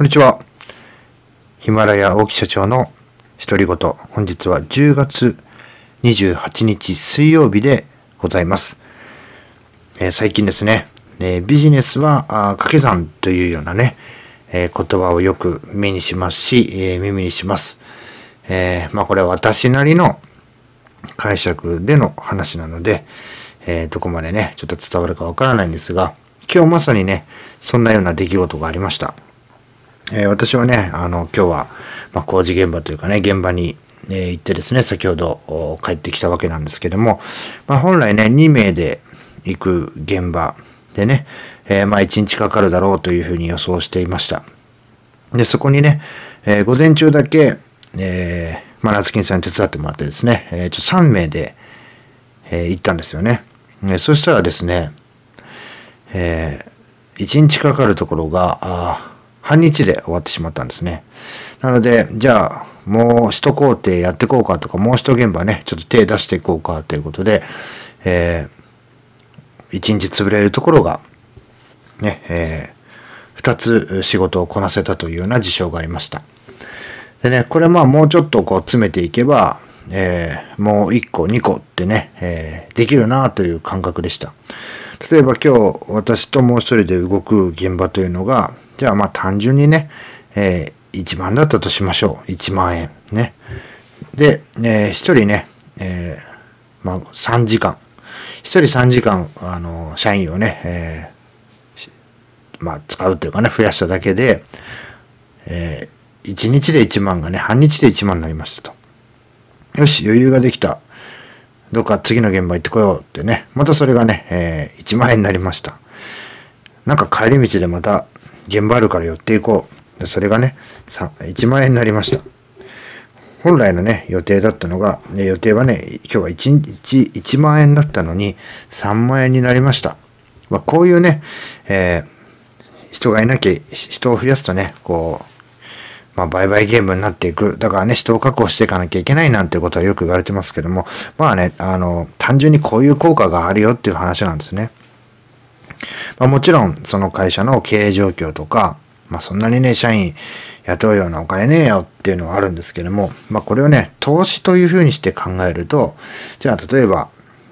こんにちは。ヒマラヤ大木社長の独り言。本日は10月28日水曜日でございます。えー、最近ですね、えー、ビジネスは掛け算というようなね、えー、言葉をよく目にしますし、え耳にします。えまあこれは私なりの解釈での話なので、えどこまでね、ちょっと伝わるかわからないんですが、今日まさにね、そんなような出来事がありました。えー、私はね、あの、今日は、まあ、工事現場というかね、現場に、えー、行ってですね、先ほど帰ってきたわけなんですけども、まあ、本来ね、2名で行く現場でね、えー、まあ、1日かかるだろうというふうに予想していました。で、そこにね、え、午前中だけ、えー、まあ、夏金さんに手伝ってもらってですね、えー、ちょ3名で、え、行ったんですよね。えそしたらですね、え、1日かかるところが、半日で終わってしまったんですね。なので、じゃあ、もう一工程やっていこうかとか、もう一現場ね、ちょっと手出していこうかということで、えー、一日潰れるところが、ね、えー、二つ仕事をこなせたというような事象がありました。でね、これまあもうちょっとこう詰めていけば、えー、もう一個、二個ってね、えー、できるなという感覚でした。例えば今日私ともう一人で動く現場というのが、じゃあまあ単純にね、えー、1万だったとしましょう。1万円。ね。で、えー、1人ね、えー、まあ3時間。1人3時間、あの、社員をね、えー、まあ使うというかね、増やしただけで、えー、1日で1万がね、半日で1万になりましたと。よし、余裕ができた。どっか次の現場行ってこようってね、またそれがね、えー、1万円になりました。なんか帰り道でまた現場あるから寄っていこう。それがね、1万円になりました。本来のね、予定だったのが、ね、予定はね、今日は 1, 1, 1万円だったのに3万円になりました。まあ、こういうね、えー、人がいなきゃ、人を増やすとね、こう、まあ、売買ゲームになっていく。だからね、人を確保していかなきゃいけないなんてことはよく言われてますけども、まあね、あの、単純にこういう効果があるよっていう話なんですね。まあ、もちろん、その会社の経営状況とか、まあ、そんなにね、社員雇うようなお金ねえよっていうのはあるんですけども、まあ、これをね、投資というふうにして考えると、じゃあ、例えば、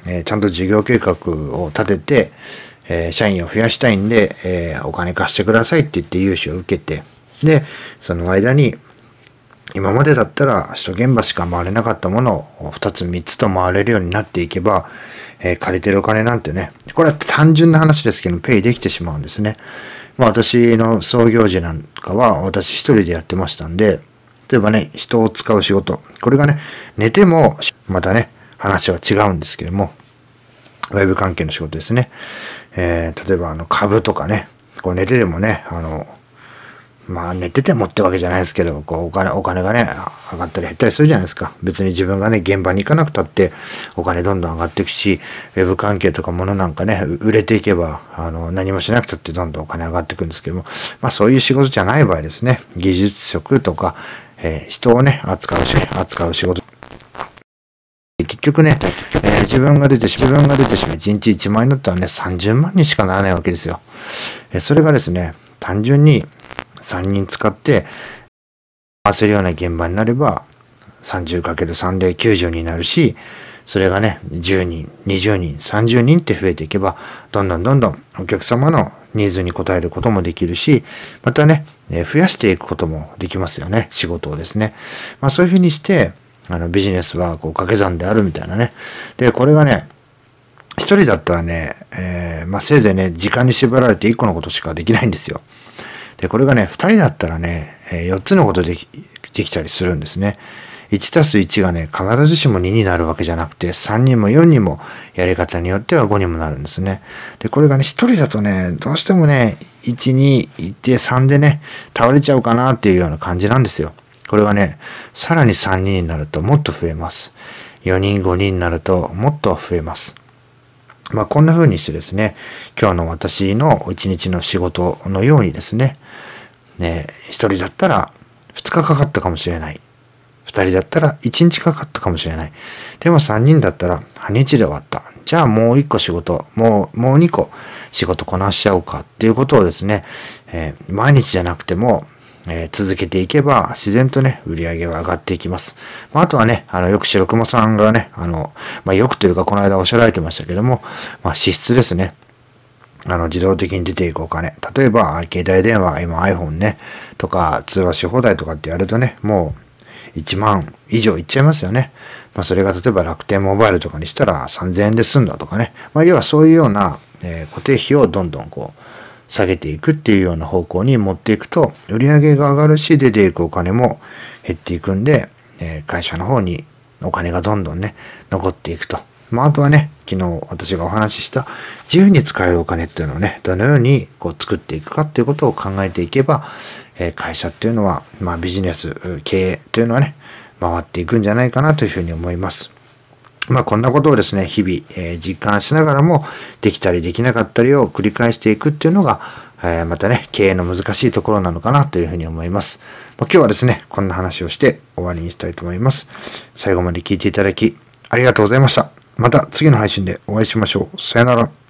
えー、ちゃんと事業計画を立てて、えー、社員を増やしたいんで、えー、お金貸してくださいって言って融資を受けて、で、その間に、今までだったら首都現場しか回れなかったものを2つ3つと回れるようになっていけば、えー、借りてるお金なんてね、これは単純な話ですけど、ペイできてしまうんですね。まあ私の創業時なんかは私一人でやってましたんで、例えばね、人を使う仕事。これがね、寝ても、またね、話は違うんですけども、ウェブ関係の仕事ですね。えー、例えばあの株とかね、こう寝てでもね、あの、まあ寝ててもってわけじゃないですけど、こうお金、お金がね、上がったり減ったりするじゃないですか。別に自分がね、現場に行かなくたってお金どんどん上がっていくし、ウェブ関係とか物なんかね、売れていけば、あの、何もしなくたってどんどんお金上がっていくんですけども、まあそういう仕事じゃない場合ですね、技術職とか、えー、人をね、扱うし、扱う仕事。結局ね、えー、自分が出てしまう、自分が出てしまう、1日1万円だったらね、30万にしかならないわけですよ。えー、それがですね、単純に、3人使って回せるような現場になれば 30×3 で90になるし、それがね、10人、20人、30人って増えていけば、どんどんどんどんお客様のニーズに応えることもできるし、またね、増やしていくこともできますよね、仕事をですね。まあそういうふうにして、あのビジネスはこう掛け算であるみたいなね。で、これがね、一人だったらね、えー、まあせいぜいね、時間に縛られて一個のことしかできないんですよ。で、これがね、二人だったらね、4つのことできできたりするんですね。1たす1がね、必ずしも2になるわけじゃなくて、3にも4にもやり方によっては5にもなるんですね。で、これがね、1人だとね、どうしてもね、1、2、1って3でね、倒れちゃうかなっていうような感じなんですよ。これがね、さらに3人になるともっと増えます。4人、5人になるともっと増えます。まあ、こんな風にしてですね、今日の私の一日の仕事のようにですね、ね、一人だったら二日かかったかもしれない。二人だったら一日かかったかもしれない。でも三人だったら半日で終わった。じゃあもう一個仕事、もう、もう二個仕事こなしちゃおうかっていうことをですね、えー、毎日じゃなくても、えー、続けていけば、自然とね、売り上げは上がっていきます。まあ、あとはね、あの、よく白熊さんがね、あの、まあ、よくというか、この間おっしゃられてましたけども、まあ、支出ですね。あの、自動的に出ていくお金。例えば、携帯電話、今 iPhone ね、とか、通話し放題とかってやるとね、もう、1万以上いっちゃいますよね。まあ、それが例えば楽天モバイルとかにしたら3000円で済んだとかね。まあ、要はそういうような、えー、固定費をどんどんこう、下げていくっていうような方向に持っていくと、売上が上がるし、出ていくお金も減っていくんで、え、会社の方にお金がどんどんね、残っていくと。まあ、あとはね、昨日私がお話しした自由に使えるお金っていうのをね、どのようにこう作っていくかっていうことを考えていけば、え、会社っていうのは、まあビジネス、経営っていうのはね、回っていくんじゃないかなというふうに思います。まあこんなことをですね、日々、えー、実感しながらも、できたりできなかったりを繰り返していくっていうのが、えー、またね、経営の難しいところなのかなというふうに思います。まあ、今日はですね、こんな話をして終わりにしたいと思います。最後まで聞いていただき、ありがとうございました。また次の配信でお会いしましょう。さよなら。